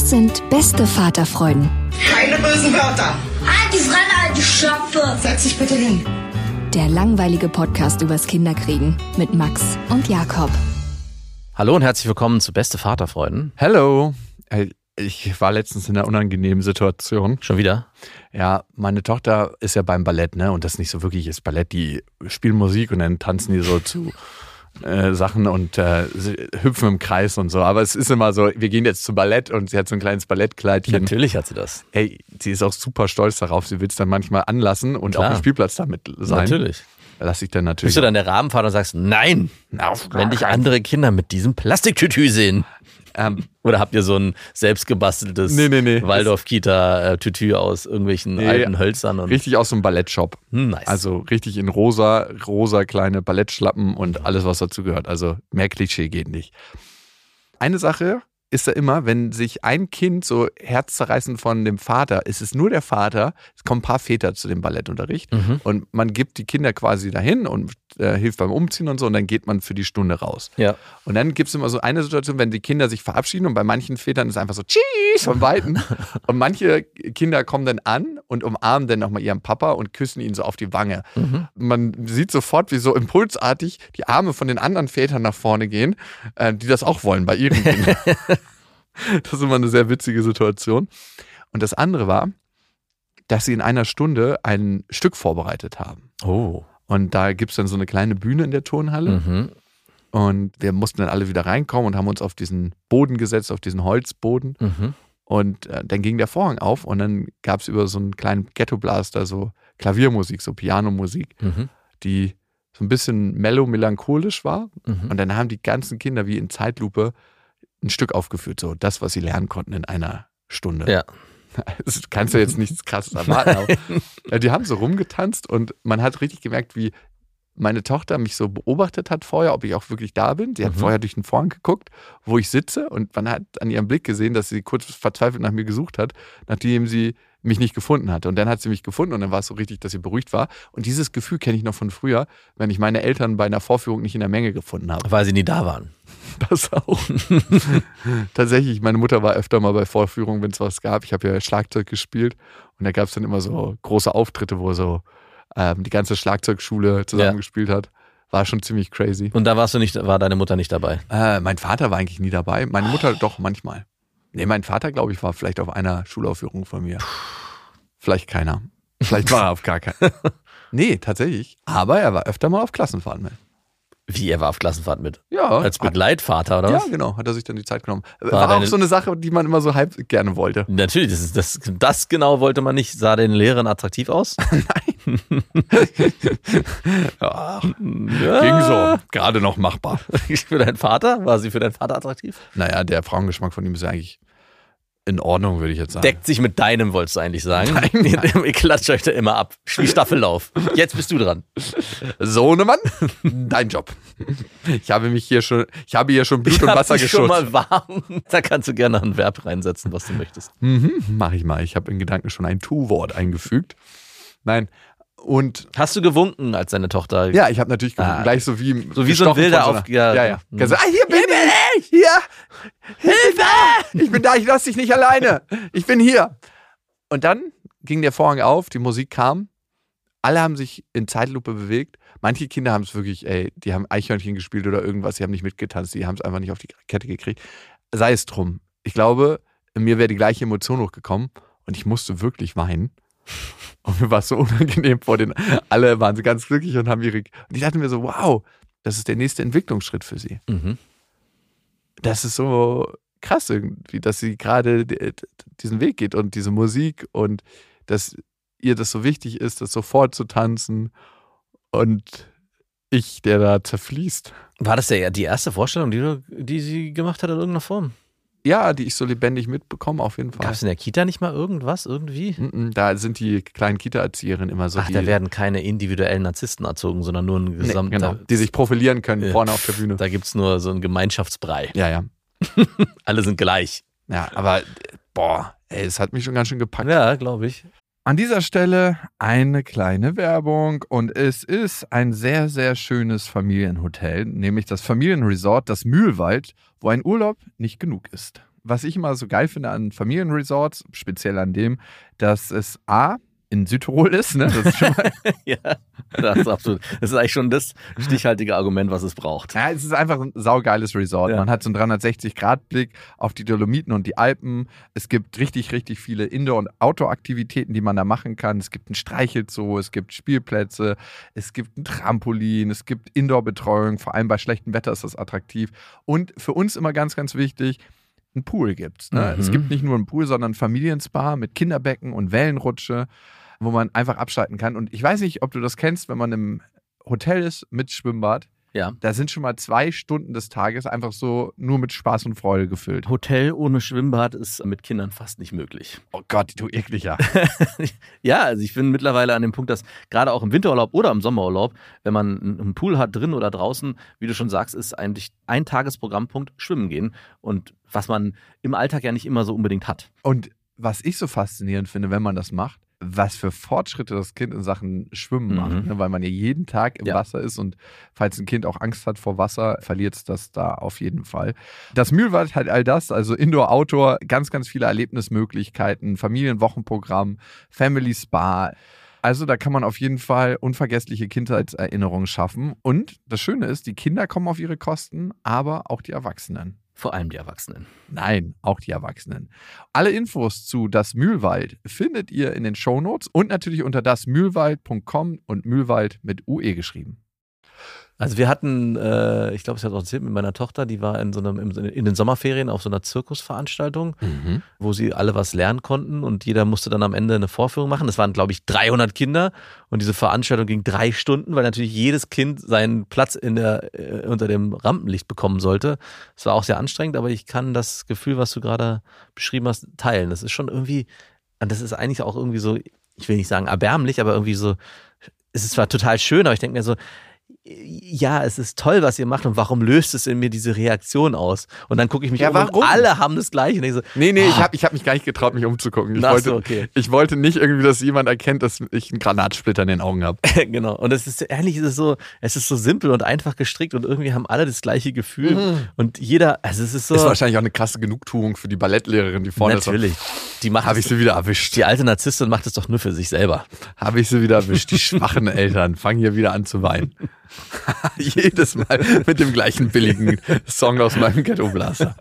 Das sind beste Vaterfreuden. Keine bösen Wörter. Halt die Fremde, alte Schöpfe. Setz dich bitte hin. Der langweilige Podcast übers Kinderkriegen mit Max und Jakob. Hallo und herzlich willkommen zu Beste Vaterfreuden. Hello. Hey, Ich war letztens in einer unangenehmen Situation. Schon wieder? Ja, meine Tochter ist ja beim Ballett, ne? Und das ist nicht so wirklich ist Ballett. Die spielen Musik und dann tanzen die so zu äh, Sachen und äh, hüpfen im Kreis und so. Aber es ist immer so, wir gehen jetzt zum Ballett und sie hat so ein kleines Ballettkleidchen. Natürlich hat sie das. Ey, sie ist auch super stolz darauf. Sie will es dann manchmal anlassen und Klar. auf dem Spielplatz damit sein. Natürlich. Da lasse ich dann natürlich. Bist du dann der Rahmenvater und sagst, nein, auf wenn dich andere Kinder mit diesem Plastiktütü sehen? Ähm, Oder habt ihr so ein selbstgebasteltes Nee, nee, nee. Waldorf-Kita-Tütü aus irgendwelchen alten Hölzern? Und richtig aus so einem Ballettshop. Hm, nice. Also richtig in rosa, rosa kleine Ballettschlappen und alles, was dazu gehört. Also mehr Klischee geht nicht. Eine Sache ist da immer, wenn sich ein Kind so herzzerreißend von dem Vater, ist es nur der Vater, es kommen ein paar Väter zu dem Ballettunterricht Mhm. und man gibt die Kinder quasi dahin und äh, hilft beim Umziehen und so und dann geht man für die Stunde raus. ja. Und dann gibt es immer so eine Situation, wenn die Kinder sich verabschieden und bei manchen Vätern ist es einfach so Tschüss von Weitem. und manche Kinder kommen dann an und umarmen dann nochmal ihren Papa und küssen ihn so auf die Wange. Mhm. Man sieht sofort, wie so impulsartig die Arme von den anderen Vätern nach vorne gehen, äh, die das auch wollen bei ihren Kindern. das ist immer eine sehr witzige Situation. Und das andere war, dass sie in einer Stunde ein Stück vorbereitet haben. Oh. Und da gibt es dann so eine kleine Bühne in der Turnhalle. Mhm. Und wir mussten dann alle wieder reinkommen und haben uns auf diesen Boden gesetzt, auf diesen Holzboden. Mhm. Und äh, dann ging der Vorhang auf und dann gab es über so einen kleinen Ghetto-Blaster so Klaviermusik, so Pianomusik, Mhm. die so ein bisschen mellow-melancholisch war. Mhm. Und dann haben die ganzen Kinder wie in Zeitlupe ein Stück aufgeführt, so das, was sie lernen konnten in einer Stunde. Ja. Das kannst du jetzt nichts krasses erwarten. Aber, ja, die haben so rumgetanzt und man hat richtig gemerkt, wie meine Tochter mich so beobachtet hat vorher, ob ich auch wirklich da bin. Sie hat Mhm. vorher durch den Vorhang geguckt, wo ich sitze und man hat an ihrem Blick gesehen, dass sie kurz verzweifelt nach mir gesucht hat, nachdem sie mich nicht gefunden hatte. Und dann hat sie mich gefunden und dann war es so richtig, dass sie beruhigt war. Und dieses Gefühl kenne ich noch von früher, wenn ich meine Eltern bei einer Vorführung nicht in der Menge gefunden habe. Weil sie nie da waren. Das auch. Tatsächlich, meine Mutter war öfter mal bei Vorführungen, wenn es was gab. Ich habe ja Schlagzeug gespielt und da gab es dann immer so große Auftritte, wo so ähm, die ganze Schlagzeugschule zusammengespielt hat. War schon ziemlich crazy. Und da warst du nicht, war deine Mutter nicht dabei. Äh, mein Vater war eigentlich nie dabei. Meine Mutter doch manchmal. Nee, mein Vater, glaube ich, war vielleicht auf einer Schulaufführung von mir. Vielleicht keiner. Vielleicht war er auf gar keinen. Nee, tatsächlich. Aber er war öfter mal auf Klassenfahrten mit. Wie, er war auf Klassenfahrt mit? Ja. Als Begleitvater, oder ja, was? genau. Hat er sich dann die Zeit genommen. War, War auch so eine Sache, die man immer so halb gerne wollte. Natürlich, das, ist, das, das genau wollte man nicht. Sah den Lehrerin attraktiv aus? Ja, ja. ging so. Gerade noch machbar. Für deinen Vater? War sie für deinen Vater attraktiv? Naja, der Frauengeschmack von ihm ist ja eigentlich in Ordnung, würde ich jetzt sagen. Deckt sich mit deinem, wolltest du eigentlich sagen. Nein, nein. Ihr klatscht euch da immer ab. Wie Staffellauf. Jetzt bist du dran. Sohnemann, dein Job. Ich habe mich hier schon, ich habe hier schon Blut Ich und Wasser dich schon geschützt. mal warm. Da kannst du gerne ein Verb reinsetzen, was du möchtest. Mhm, mach ich mal. Ich habe in Gedanken schon ein Tu-Wort eingefügt. Nein. Und Hast du gewunken, als deine Tochter. ja, ich habe natürlich gewunken, Ah. gleich so wie So wie so ein wilder auf- ja. ja, ja. Mhm. Ah, hier bin ich. Hier. Hilfe! Ich bin da, ich lasse dich nicht alleine. Ich bin hier. Und dann ging der Vorhang auf, die Musik kam. Alle haben sich in Zeitlupe bewegt. Manche Kinder haben es wirklich, ey, die haben Eichhörnchen gespielt oder irgendwas, die haben nicht mitgetanzt, die haben es einfach nicht auf die Kette gekriegt. Sei es drum. Ich glaube, mir wäre die gleiche Emotion hochgekommen und ich musste wirklich weinen. Und mir war es so unangenehm vor den. Alle waren so ganz glücklich und haben ihre. Und ich dachte mir so, wow, das ist der nächste Entwicklungsschritt für sie. Mhm. Das ist so krass irgendwie, dass sie gerade diesen Weg geht und diese Musik und dass ihr das so wichtig ist, das sofort zu tanzen und ich, der da zerfließt. War das ja die erste Vorstellung, die, du, die sie gemacht hat in irgendeiner Form? Ja, die ich so lebendig mitbekomme, auf jeden Fall. Gab es in der Kita nicht mal irgendwas irgendwie? Mm, Da sind die kleinen Kita-Erzieherinnen immer so, Ach, die, da werden keine individuellen Narzissten erzogen, sondern nur ein nee, gesamter. genau, die sich profilieren können Ja. vorne auf der Bühne. Da gibt es nur so einen Gemeinschaftsbrei. Ja, ja. Alle sind gleich. Ja, aber boah, ey, es hat mich schon ganz schön gepackt. Ja, glaube ich. An dieser Stelle eine kleine Werbung und es ist ein sehr, sehr schönes Familienhotel, nämlich das Familienresort, das Mühlwald, wo ein Urlaub nicht genug ist. Was ich immer so geil finde an Familienresorts, speziell an dem, dass es A, in Südtirol ist, ne? Das ist schon mal, ja, das ist absolut. Das ist eigentlich schon das stichhaltige Argument, was es braucht. ja, es ist einfach ein saugeiles Resort. Ja. Man hat so einen 360-Grad-Blick auf die Dolomiten und die Alpen. Es gibt richtig, richtig viele Indoor- und Outdoor-Aktivitäten, die man da machen kann. Es gibt ein Streichelzoo, es gibt Spielplätze, es gibt ein Trampolin, es gibt Indoor-Betreuung. Vor allem bei schlechtem Wetter ist das attraktiv. Und für uns immer ganz, ganz wichtig, ein Pool gibt's. Ne? Mhm. Es gibt nicht nur einen Pool, sondern ein Familienspa mit Kinderbecken und Wellenrutsche, wo man einfach abschalten kann. Und ich weiß nicht, ob du das kennst, wenn man im Hotel ist mit Schwimmbad. Ja. Da sind schon mal zwei Stunden des Tages einfach so nur mit Spaß und Freude gefüllt. Hotel ohne Schwimmbad ist mit Kindern fast nicht möglich. Oh Gott, du ekliger. ja, also ich bin mittlerweile an dem Punkt, dass gerade auch im Winterurlaub oder im Sommerurlaub, wenn man einen einen Pool hat, drin oder draußen, wie du schon sagst, ist eigentlich ein Tagesprogrammpunkt Schwimmen gehen. Und was man im Alltag ja nicht immer so unbedingt hat. Und was ich so faszinierend finde, wenn man das macht, was für Fortschritte das Kind in Sachen Schwimmen macht, Mhm. ne? weil man ja jeden Tag im Ja. Wasser ist und falls ein Kind auch Angst hat vor Wasser, verliert es das da auf jeden Fall. Das Mühlwald hat all das, also Indoor, Outdoor, ganz, ganz viele Erlebnismöglichkeiten, Familienwochenprogramm, Family Spa. Also da kann man auf jeden Fall unvergessliche Kindheitserinnerungen schaffen. Und das Schöne ist, die Kinder kommen auf ihre Kosten, aber auch die Erwachsenen. Vor allem die Erwachsenen. Nein, auch die Erwachsenen. Alle Infos zu Das Mühlwald findet ihr in den Shownotes und natürlich unter dasmühlwald.com und Mühlwald mit UE geschrieben. Also wir hatten, äh, ich glaube, es hat auch erzählt mit meiner Tochter, die war in so einem, in den Sommerferien auf so einer Zirkusveranstaltung, wo sie alle was lernen konnten und jeder musste dann am Ende eine Vorführung machen. Das waren, glaube ich, 300 Kinder und diese Veranstaltung ging drei Stunden, weil natürlich jedes Kind seinen Platz in der, äh, unter dem Rampenlicht bekommen sollte. Es war auch sehr anstrengend, aber ich kann das Gefühl, was du gerade beschrieben hast, teilen. Das ist schon irgendwie, und das ist eigentlich auch irgendwie so, ich will nicht sagen erbärmlich, aber irgendwie so, es ist zwar total schön, aber ich denke mir so, ja, es ist toll, was ihr macht und warum löst es in mir diese Reaktion aus? Und dann gucke ich mich Ja, um und warum? alle haben das Gleiche. Und so, Nee, nee, ich habe ich hab mich gar nicht getraut, mich umzugucken. Ich, Ach wollte, so, okay. ich wollte nicht irgendwie, dass jemand erkennt, dass ich einen Granatsplitter in den Augen habe. genau. Und es ist ehrlich, es ist so, es ist so simpel und einfach gestrickt und irgendwie haben alle das gleiche Gefühl und jeder, also es ist so Ist wahrscheinlich auch eine krasse Genugtuung für die Ballettlehrerin, die vorne natürlich. Die macht Habe ich sie wieder erwischt. die alte Narzisstin macht es doch nur für sich selber. Habe ich sie wieder erwischt. Die schwachen Eltern fangen hier wieder an zu weinen. Jedes Mal mit dem gleichen billigen Song aus meinem Ghetto-Blaster.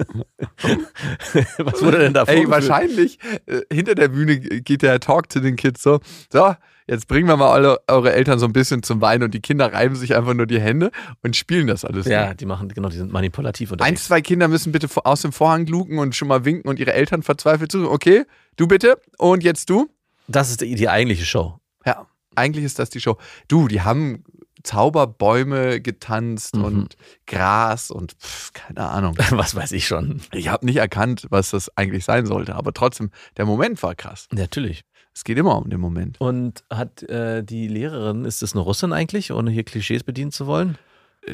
was wurde denn da Ey, wahrscheinlich äh, hinter der Bühne geht der Talk zu den Kids so, so, jetzt bringen wir mal alle eure Eltern so ein bisschen zum Weinen und die Kinder reiben sich einfach nur die Hände und spielen das alles. Ja, die machen, genau, die sind manipulativ Ein, unterwegs. zwei Kinder müssen bitte aus dem Vorhang luken und schon mal winken und ihre Eltern verzweifelt zu. Okay, du bitte und jetzt du. Das ist die, die eigentliche Show. Ja, eigentlich ist das die Show. Du, die haben Zauberbäume getanzt Mhm. und Gras und pff, keine Ahnung. Was weiß ich schon. Ich habe nicht erkannt, was das eigentlich sein sollte, aber trotzdem, der Moment war krass. Natürlich. Es geht immer um den Moment. Und hat äh, die Lehrerin, ist das eine Russin eigentlich, ohne hier Klischees bedienen zu wollen?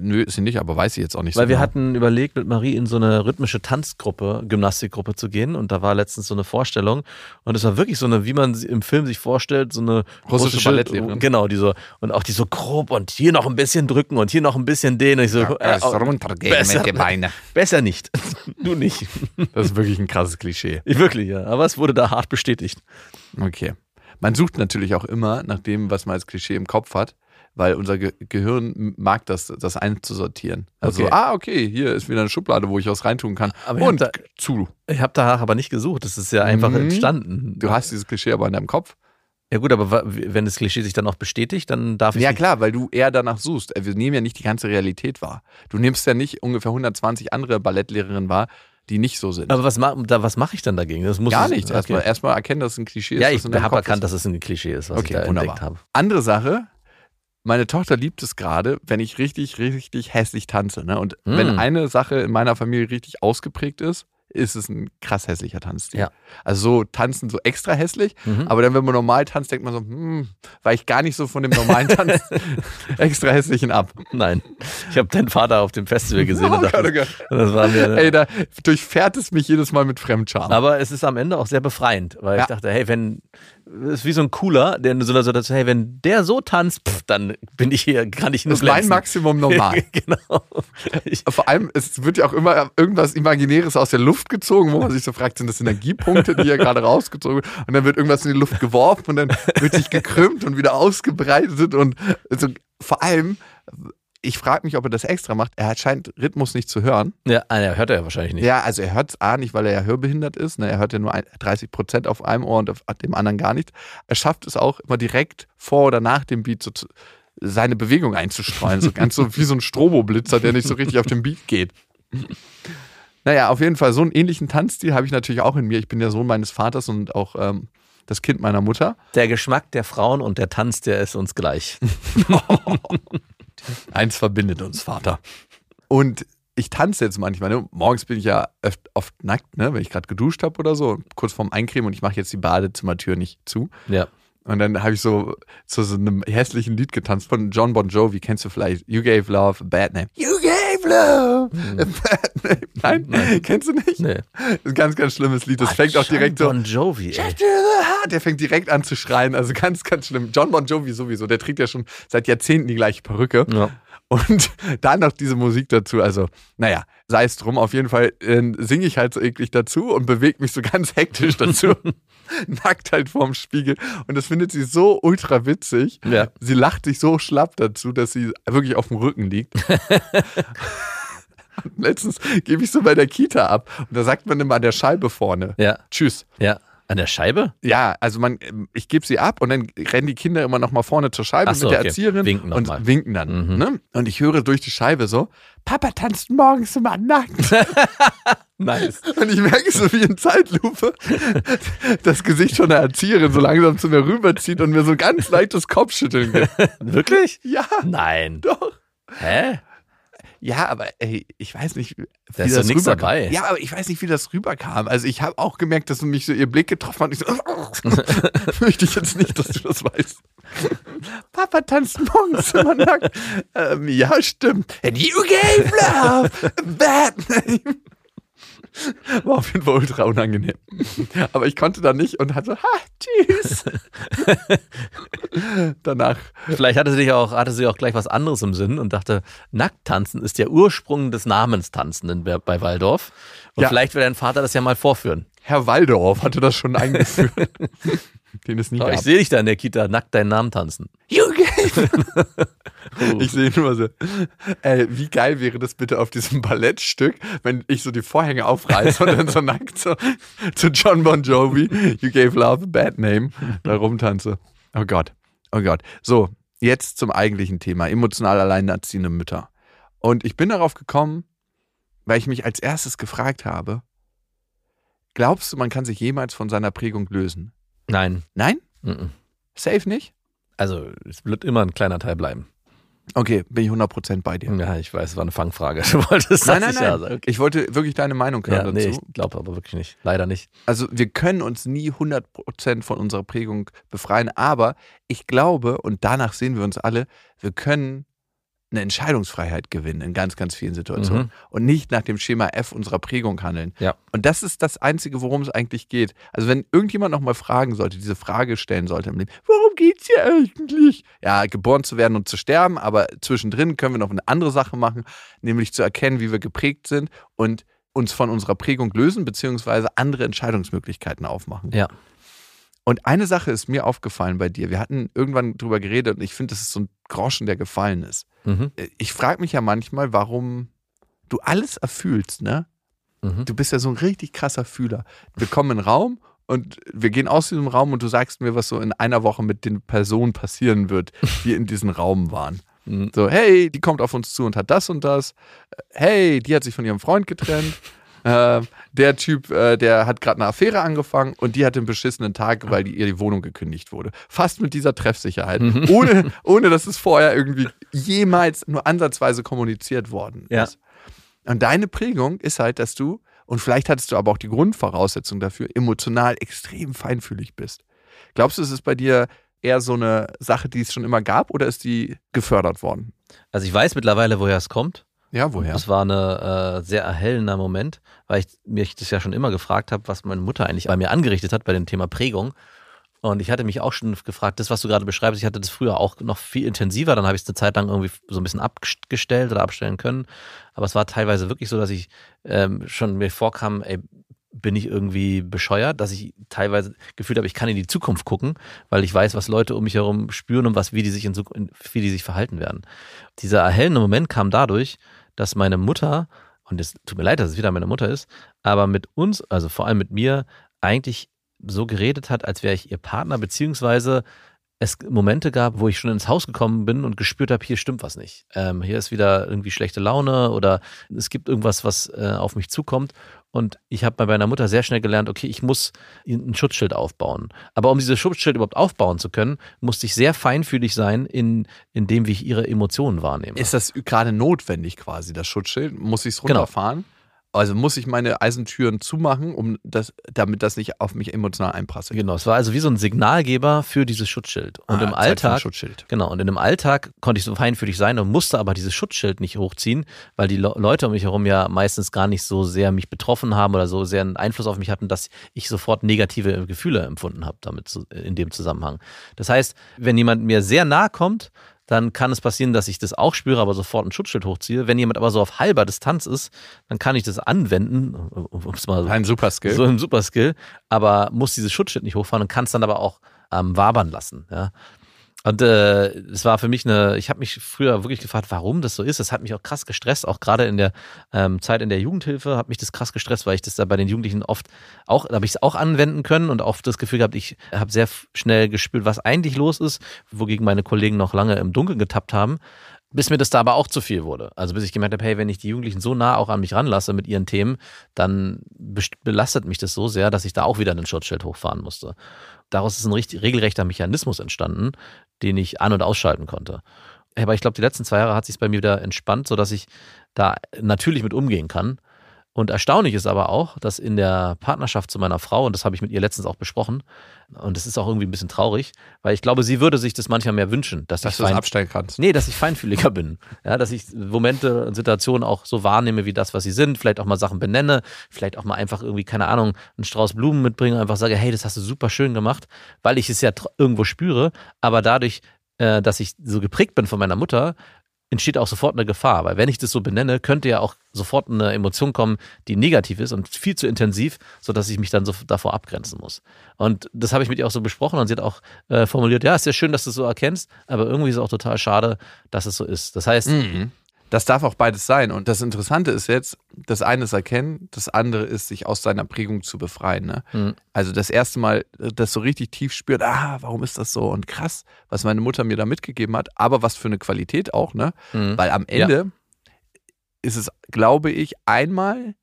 Nö, ist sie nicht, aber weiß sie jetzt auch nicht Weil so wir genau. hatten überlegt, mit Marie in so eine rhythmische Tanzgruppe, Gymnastikgruppe zu gehen. Und da war letztens so eine Vorstellung. Und es war wirklich so eine, wie man im Film sich vorstellt, so eine Russische Ballettlehrerin. Genau, die so, und auch die so grob und hier noch ein bisschen drücken und hier noch ein bisschen den. Und ich so, äh, runtergehen besser, mit den Beinen. besser nicht. du nicht. Das ist wirklich ein krasses Klischee. Wirklich, ja. Aber es wurde da hart bestätigt. Okay. Man sucht natürlich auch immer nach dem, was man als Klischee im Kopf hat, weil unser Ge Gehirn mag das, das einzusortieren. Also, Okay. ah, okay, hier ist wieder eine Schublade, wo ich was reintun kann. Aber ich Und hab zu. Ich habe danach aber nicht gesucht. Das ist ja einfach Mhm. entstanden. Du hast dieses Klischee aber in deinem Kopf. ja gut, aber wenn das Klischee sich dann auch bestätigt, dann darf ich Ja klar, weil du eher danach suchst. Äh, Wir nehmen ja nicht die ganze Realität wahr. Du nimmst ja nicht ungefähr 120 andere Ballettlehrerinnen wahr, die nicht so sind. Aber was, ma da, was mache ich dann dagegen? Das muss Gar ich- nichts. Okay. Erstmal, erstmal erkennen, dass es ein Klischee ist. Ja, ich habe erkannt, ist. dass es ein Klischee ist, was Okay, ich da wunderbar. entdeckt habe. Andere Sache, meine Tochter liebt es gerade, wenn ich richtig, richtig hässlich tanze. Ne? Und Mm. wenn eine Sache in meiner Familie richtig ausgeprägt ist, ist es ein krass hässlicher Tanzstil. Ja. Also so tanzen so extra hässlich, Mhm. aber dann, wenn man normal tanzt, denkt man so, hm, weicht gar nicht so von dem normalen Tanz extra hässlichen ab. Nein, ich habe deinen Vater auf dem Festival gesehen Oh und dachte, Gott, oh das war mir. Ey, da durchfährt es mich jedes Mal mit Fremdscham. Aber es ist am Ende auch sehr befreiend, weil Ja. ich dachte, hey, wenn, ist wie so ein Cooler, der so einer Situation, hey, wenn der so tanzt, pff, dann bin ich hier, kann ich nur das ist mein glänzen. Maximum normal. genau. Ich, Vor allem, es wird ja auch immer irgendwas Imaginäres aus der Luft gezogen, wo man sich so fragt, sind das Energiepunkte, die hier gerade rausgezogen werden? Und dann wird irgendwas in die Luft geworfen und dann wird sich gekrümmt und wieder ausgebreitet und so, vor allem, ich frage mich, ob er das extra macht. Er scheint Rhythmus nicht zu hören. ja, ah, ja, hört er ja wahrscheinlich nicht. Ja, also er hört es A nicht, weil er ja hörbehindert ist. Ne? Er hört ja nur ein- 30 Prozent auf einem Ohr und auf dem anderen gar nicht. Er schafft es auch immer direkt vor oder nach dem Beat so zu, seine Bewegung einzustreuen. So ganz so wie so ein Stroboblitzer, der nicht so richtig auf den Beat geht. Naja, auf jeden Fall, so einen ähnlichen Tanzstil habe ich natürlich auch in mir. Ich bin der Sohn meines Vaters und auch ähm, das Kind meiner Mutter. Der Geschmack der Frauen und der Tanz, der ist uns gleich. Eins verbindet uns, Vater. Und ich tanze jetzt manchmal. Ne? Morgens bin ich ja oft, oft nackt, ne? wenn ich gerade geduscht habe oder so, kurz vorm Eincremen und ich mache jetzt die Badezimmertür nicht zu. Ja. Und dann habe ich so zu so einem hässlichen Lied getanzt von John Bon Jovi. Kennst du vielleicht? You gave love a bad name. You a bad name. Nein, kennst du nicht? Nee. Ein ganz, ganz schlimmes Lied. Das fängt auch direkt so. Bon Jovi, ey. Heart. Der fängt direkt an zu schreien. Also ganz, ganz schlimm. John Bon Jovi sowieso. Der trägt ja schon seit Jahrzehnten die gleiche Perücke. Ja. Und dann noch diese Musik dazu. Also, naja, sei es drum. Auf jeden Fall äh, singe ich halt so eklig dazu und bewege mich so ganz hektisch dazu. Nackt halt vorm Spiegel. Und das findet sie so ultra witzig. Ja. Sie lacht sich so schlapp dazu, dass sie wirklich auf dem Rücken liegt. Letztens gebe ich so bei der Kita ab. Und da sagt man immer an der Scheibe vorne. Ja. Tschüss. Ja. An der Scheibe? Ja, also man, ich gebe sie ab und dann rennen die Kinder immer noch mal vorne zur Scheibe so, mit der okay. Erzieherin Winken und mal. winken dann. Mhm. Ne? Und ich höre durch die Scheibe so, Papa tanzt morgens immer nackt. Nice. Und ich merke so wie in Zeitlupe, das Gesicht von der Erzieherin so langsam zu mir rüberzieht und mir so ganz leichtes Kopfschütteln gibt. Wirklich? Ja, Nein. doch. Hä? Ja, aber ey, ich weiß nicht, wie Da ist das nichts rüberkam. dabei. Ja, aber ich weiß nicht, wie das rüberkam. Also ich habe auch gemerkt, dass mich so ihr Blick getroffen hat. Ich so, möchte ich jetzt nicht, dass du das weißt. Papa tanzt morgens immer nackt. Ähm, ja, stimmt. And you gave love bad name. War auf jeden Fall ultra unangenehm. Aber ich konnte da nicht und hatte, ha, tschüss. Danach Vielleicht hatte sie auch, hatte sie auch gleich was anderes im Sinn und dachte, Nackttanzen ist der Ursprung des Namens Tanzen in, bei Waldorf. Und Ja. vielleicht will dein Vater das ja mal vorführen. Herr Waldorf hatte das schon eingeführt. Den es nie Aber gab. ich sehe dich da in der Kita nackt deinen Namen tanzen. You Ich sehe nur so, ey, wie geil wäre das bitte auf diesem Ballettstück, wenn ich so die Vorhänge aufreiße und dann so nackt so, zu John Bon Jovi, You gave love a bad name, da rumtanze. Oh Gott, oh Gott. So, jetzt zum eigentlichen Thema, emotional alleinerziehende Mütter. Und ich bin darauf gekommen, weil ich mich als erstes gefragt habe, glaubst du, man kann sich jemals von seiner Prägung lösen? Nein. Nein? Mhm. Safe nicht? Also, es wird immer ein kleiner Teil bleiben. Okay, bin ich 100% bei dir. Ja, ich weiß, es war eine Fangfrage. Du wolltest Nein, das nein, nicht nein. ja sagen. Ich wollte wirklich deine Meinung Ja, hören nee, dazu. ich glaube aber wirklich nicht. Leider nicht. Also wir können uns nie 100% von unserer Prägung befreien, aber ich glaube, und danach sehen wir uns alle, wir können eine Entscheidungsfreiheit gewinnen in ganz, ganz vielen Situationen Mhm. und nicht nach dem Schema F unserer Prägung handeln. Ja. Und das ist das Einzige, worum es eigentlich geht. Also wenn irgendjemand nochmal fragen sollte, diese Frage stellen sollte im Leben, worum geht's hier eigentlich? Ja, geboren zu werden und zu sterben, aber zwischendrin können wir noch eine andere Sache machen, nämlich zu erkennen, wie wir geprägt sind und uns von unserer Prägung lösen, beziehungsweise andere Entscheidungsmöglichkeiten aufmachen. Ja. Und eine Sache ist mir aufgefallen bei dir. Wir hatten irgendwann drüber geredet und ich finde, das ist so ein Groschen, der gefallen ist. Mhm. Ich frage mich ja manchmal, warum du alles erfühlst, ne? Mhm. Du bist ja so ein richtig krasser Fühler. Wir kommen in den Raum und wir gehen aus diesem Raum und du sagst mir, was so in einer Woche mit den Personen passieren wird, die in diesem Raum waren. Mhm. So, hey, die kommt auf uns zu und hat das und das. Hey, die hat sich von ihrem Freund getrennt. äh, der Typ, äh, der hat gerade eine Affäre angefangen und die hat den beschissenen Tag, weil die, ihr die Wohnung gekündigt wurde. Fast mit dieser Treffsicherheit. Mhm. Ohne, ohne dass es vorher irgendwie jemals nur ansatzweise kommuniziert worden Ja. ist. Und deine Prägung ist halt, dass du, und vielleicht hattest du aber auch die Grundvoraussetzung dafür, emotional extrem feinfühlig bist. Glaubst du, es ist bei dir eher so eine Sache, die es schon immer gab, oder ist die gefördert worden? Also ich weiß mittlerweile, woher es kommt. Ja, woher? Das war ein äh, sehr erhellender Moment, weil ich mich das ja schon immer gefragt habe, was meine Mutter eigentlich bei mir angerichtet hat bei dem Thema Prägung. Und ich hatte mich auch schon gefragt, das, was du gerade beschreibst, ich hatte das früher auch noch viel intensiver. Dann habe ich es eine Zeit lang irgendwie so ein bisschen abgestellt oder abstellen können. Aber es war teilweise wirklich so, dass ich ähm, schon mir vorkam, ey, bin ich irgendwie bescheuert, dass ich teilweise gefühlt habe, ich kann in die Zukunft gucken, weil ich weiß, was Leute um mich herum spüren und was, wie die sich in Zukunft, wie die sich verhalten werden. Dieser erhellende Moment kam dadurch, dass meine Mutter, und es tut mir leid, dass es wieder meine Mutter ist, aber mit uns, also vor allem mit mir, eigentlich so geredet hat, als wäre ich ihr Partner, beziehungsweise es Momente gab, wo ich schon ins Haus gekommen bin und gespürt habe, hier stimmt was nicht. Ähm, hier ist wieder irgendwie schlechte Laune oder es gibt irgendwas, was äh, auf mich zukommt. Und ich habe bei meiner Mutter sehr schnell gelernt, okay, ich muss ein Schutzschild aufbauen. Aber um dieses Schutzschild überhaupt aufbauen zu können, musste ich sehr feinfühlig sein in, in dem, wie ich ihre Emotionen wahrnehme. Ist das gerade notwendig quasi, das Schutzschild? Muss ich es Genau. Also muss ich meine Eisentüren zumachen, um das, damit das nicht auf mich emotional einprasselt? Genau, es war also wie so ein Signalgeber für dieses Schutzschild. Und Ah, im Alltag, Schutzschild. genau, und in dem Alltag konnte ich so feinfühlig sein und musste aber dieses Schutzschild nicht hochziehen, weil die Le Leute um mich herum ja meistens gar nicht so sehr mich betroffen haben oder so sehr einen Einfluss auf mich hatten, dass ich sofort negative Gefühle empfunden habe damit zu, in dem Zusammenhang. Das heißt, wenn jemand mir sehr nahe kommt, dann kann es passieren, dass ich das auch spüre, aber sofort ein Schutzschild hochziehe. Wenn jemand aber so auf halber Distanz ist, dann kann ich das anwenden, um es mal so Ein Superskill. so ein super Skill, aber muss dieses Schutzschild nicht hochfahren und kann es dann aber auch ähm, wabern lassen. Ja. Und äh, es war für mich eine, ich habe mich früher wirklich gefragt, warum das so ist. Das hat mich auch krass gestresst, auch gerade in der ähm, Zeit in der Jugendhilfe hat mich das krass gestresst, weil ich das da bei den Jugendlichen oft auch, da habe ich es auch anwenden können und oft das Gefühl gehabt, ich habe sehr schnell gespürt, was eigentlich los ist, wogegen meine Kollegen noch lange im Dunkeln getappt haben bis mir das da aber auch zu viel wurde. Also bis ich gemerkt habe, hey, wenn ich die Jugendlichen so nah auch an mich ranlasse mit ihren Themen, dann belastet mich das so sehr, dass ich da auch wieder ein Schutzschild hochfahren musste. Daraus ist ein richtig, regelrechter Mechanismus entstanden, den ich an- und ausschalten konnte. Aber ich glaube, die letzten zwei Jahre hat sich bei mir wieder entspannt, sodass ich da natürlich mit umgehen kann. Und erstaunlich ist aber auch, dass in der Partnerschaft zu meiner Frau, und das habe ich mit ihr letztens auch besprochen, und das ist auch irgendwie ein bisschen traurig, weil ich glaube, sie würde sich das manchmal mehr wünschen, dass, dass ich fein, abstellen kannst. Nee, dass ich feinfühliger bin. Ja, dass ich Momente und Situationen auch so wahrnehme, wie das, was sie sind. Vielleicht auch mal Sachen benenne. Vielleicht auch mal einfach irgendwie, keine Ahnung, einen Strauß Blumen mitbringe und einfach sage, hey, das hast du super schön gemacht, weil ich es ja irgendwo spüre. Aber dadurch, äh, dass ich so geprägt bin von meiner Mutter, entsteht auch sofort eine Gefahr. Weil wenn ich das so benenne, könnte ja auch sofort eine Emotion kommen, die negativ ist und viel zu intensiv, sodass ich mich dann so davor abgrenzen muss. Und das habe ich mit ihr auch so besprochen und sie hat auch äh, formuliert, ja, ist sehr schön, dass du es so erkennst, aber irgendwie ist es auch total schade, dass es so ist. Das heißt, Mhm. Das darf auch beides sein. Und das Interessante ist jetzt, das eine ist erkennen, das andere ist, sich aus seiner Prägung zu befreien. Ne? Mhm. Also das erste Mal, das so richtig tief spürt, ah, warum ist das so? Und krass, was meine Mutter mir da mitgegeben hat, aber was für eine Qualität auch, ne? Mhm. Weil am Ende ist es, glaube ich, einmal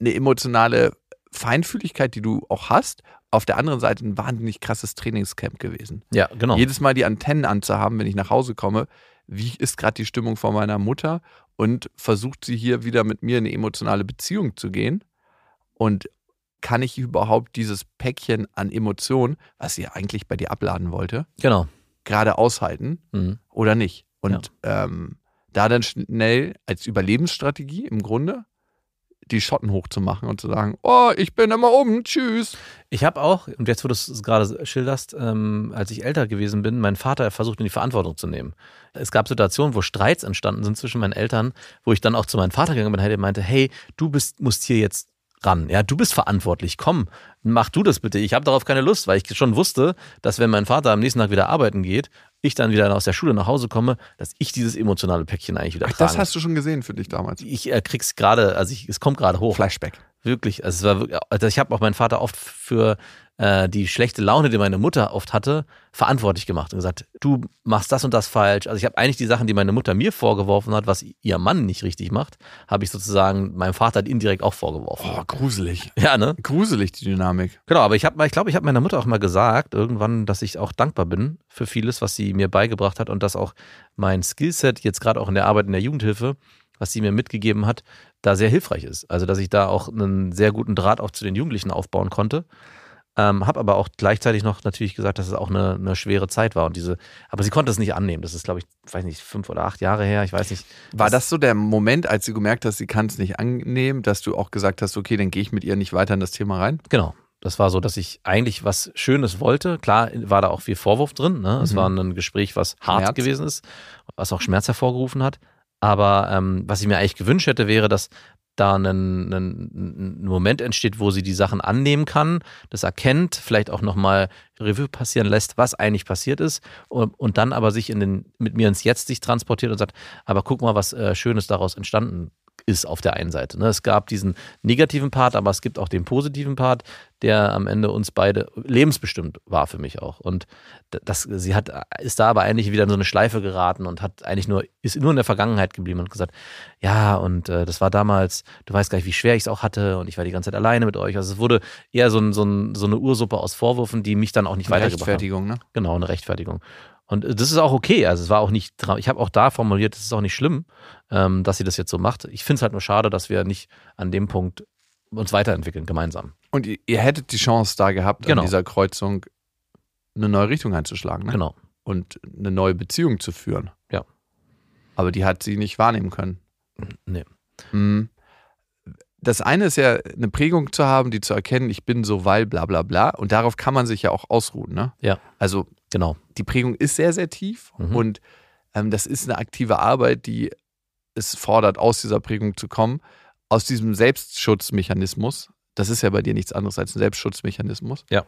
eine emotionale Feinfühligkeit, die du auch hast, auf der anderen Seite ein wahnsinnig krasses Trainingscamp gewesen. ja, genau. Jedes Mal die Antennen anzuhaben, wenn ich nach Hause komme, wie ist gerade die Stimmung von meiner Mutter und versucht sie hier wieder mit mir in eine emotionale Beziehung zu gehen und kann ich überhaupt dieses Päckchen an Emotionen, was sie eigentlich bei dir abladen wollte, Genau. gerade aushalten Mhm. oder nicht? Und ähm, da dann schnell als Überlebensstrategie im Grunde die Schotten hochzumachen und zu sagen, oh, ich bin immer oben, tschüss. Ich habe auch, und jetzt, wo du es gerade schilderst, ähm, als ich älter gewesen bin, meinen Vater versucht, in die Verantwortung zu nehmen. Es gab Situationen, wo Streits entstanden sind zwischen meinen Eltern, wo ich dann auch zu meinem Vater gegangen bin und meinte, hey, du bist, musst hier jetzt ran. Ja, du bist verantwortlich. Komm, mach du das bitte. Ich habe darauf keine Lust, weil ich schon wusste, dass wenn mein Vater am nächsten Tag wieder arbeiten geht, ich dann wieder aus der Schule nach Hause komme, dass ich dieses emotionale Päckchen eigentlich wieder Ach, das hast du schon gesehen für dich damals. ich äh, krieg's gerade, also ich, es kommt gerade hoch. Flashback. Wirklich. Also es war wirklich, also ich habe auch meinen Vater oft für äh, die schlechte Laune, die meine Mutter oft hatte, verantwortlich gemacht und gesagt, du machst das und das falsch. Also ich habe eigentlich die Sachen, die meine Mutter mir vorgeworfen hat, was ihr Mann nicht richtig macht, habe ich sozusagen meinem Vater indirekt auch vorgeworfen. Oh, gruselig. Ja, ne? Gruselig, die Dynamik. Genau, aber ich habe, ich glaube, ich habe meiner Mutter auch mal gesagt, irgendwann, dass ich auch dankbar bin für vieles, was sie mir beigebracht hat und dass auch mein Skillset jetzt gerade auch in der Arbeit in der Jugendhilfe, was sie mir mitgegeben hat, da sehr hilfreich ist. Also, dass ich da auch einen sehr guten Draht auch zu den Jugendlichen aufbauen konnte. Ähm, habe aber auch gleichzeitig noch natürlich gesagt, dass es auch eine, eine schwere Zeit war und diese, aber sie konnte es nicht annehmen. Das ist, glaube ich, weiß nicht, fünf oder acht Jahre her. Ich weiß nicht. War das so der Moment, als du gemerkt hast, sie kann es nicht annehmen, dass du auch gesagt hast, okay, dann gehe ich mit ihr nicht weiter in das Thema rein? Genau. Das war so, dass ich eigentlich was Schönes wollte. Klar war da auch viel Vorwurf drin. Ne? Es Mhm. war ein Gespräch, was hart Schmerz. gewesen ist, was auch Schmerz hervorgerufen hat. Aber ähm, was ich mir eigentlich gewünscht hätte, wäre, dass da ein, ein, ein Moment entsteht, wo sie die Sachen annehmen kann, das erkennt, vielleicht auch nochmal Revue passieren lässt, was eigentlich passiert ist und, und dann aber sich in den, mit mir ins Jetzt sich transportiert und sagt, aber guck mal, was äh, Schönes daraus entstanden ist auf der einen Seite. Ne? Es gab diesen negativen Part, aber es gibt auch den positiven Part, der am Ende uns beide lebensbestimmt war für mich auch. Und das, sie hat, ist da aber eigentlich wieder in so eine Schleife geraten und hat eigentlich nur, ist nur in der Vergangenheit geblieben und gesagt, ja, und äh, das war damals, du weißt gar nicht, wie schwer ich es auch hatte und ich war die ganze Zeit alleine mit euch. Also es wurde eher so, ein, so, ein, so eine Ursuppe aus Vorwürfen, die mich dann auch nicht weitergebracht haben. Rechtfertigung, ne? Genau, eine Rechtfertigung. Und das ist auch okay. Also es war auch nicht, ich habe auch da formuliert, es ist auch nicht schlimm, ähm, dass sie das jetzt so macht. Ich finde es halt nur schade, dass wir nicht an dem Punkt uns weiterentwickeln, gemeinsam. Und ihr, ihr hättet die Chance da gehabt, Genau. an dieser Kreuzung eine neue Richtung einzuschlagen ne? Genau. und eine neue Beziehung zu führen. Ja. Aber die hat sie nicht wahrnehmen können. Nee. Hm. Das eine ist ja, eine Prägung zu haben, die zu erkennen, ich bin so, weil bla bla bla. Und darauf kann man sich ja auch ausruhen. Ne? Ja. Also Genau. Die Prägung ist sehr, sehr tief Mhm. und ähm, das ist eine aktive Arbeit, die es fordert, aus dieser Prägung zu kommen, aus diesem Selbstschutzmechanismus. Das ist ja bei dir nichts anderes als ein Selbstschutzmechanismus. Ja.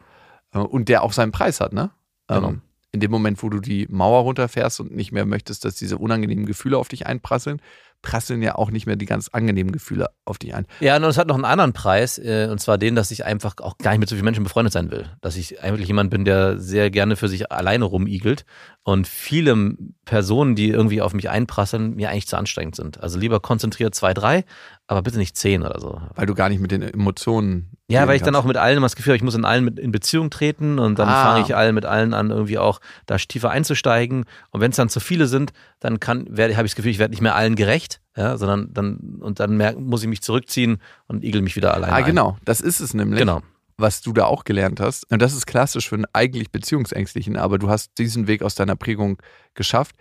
Äh, Und der auch seinen Preis hat, ne? Genau. Ähm, in dem Moment, wo du die Mauer runterfährst und nicht mehr möchtest, dass diese unangenehmen Gefühle auf dich einprasseln, prasseln ja auch nicht mehr die ganz angenehmen Gefühle auf dich ein. Ja, und es hat noch einen anderen Preis, äh, und zwar den, dass ich einfach auch gar nicht mit so vielen Menschen befreundet sein will. Dass ich eigentlich jemand bin, der sehr gerne für sich alleine rumigelt und viele Personen, die irgendwie auf mich einprasseln, mir eigentlich zu anstrengend sind. Also lieber konzentriert zwei, drei, aber bitte nicht zehn oder so. Weil du gar nicht mit den Emotionen. Ja, weil ich dann auch mit allen immer das Gefühl habe, ich muss in allen mit in Beziehung treten und dann Ah. fange ich allen mit allen an, irgendwie auch da tiefer einzusteigen. Und wenn es dann zu viele sind, dann kann, werde, habe ich das Gefühl, ich werde nicht mehr allen gerecht, ja, sondern dann, und dann merk, muss ich mich zurückziehen und igel mich wieder alleine Ah, ein. genau. Das ist es nämlich. Genau. was du da auch gelernt hast. Und das ist klassisch für einen eigentlich Beziehungsängstlichen, aber du hast diesen Weg aus deiner Prägung geschafft,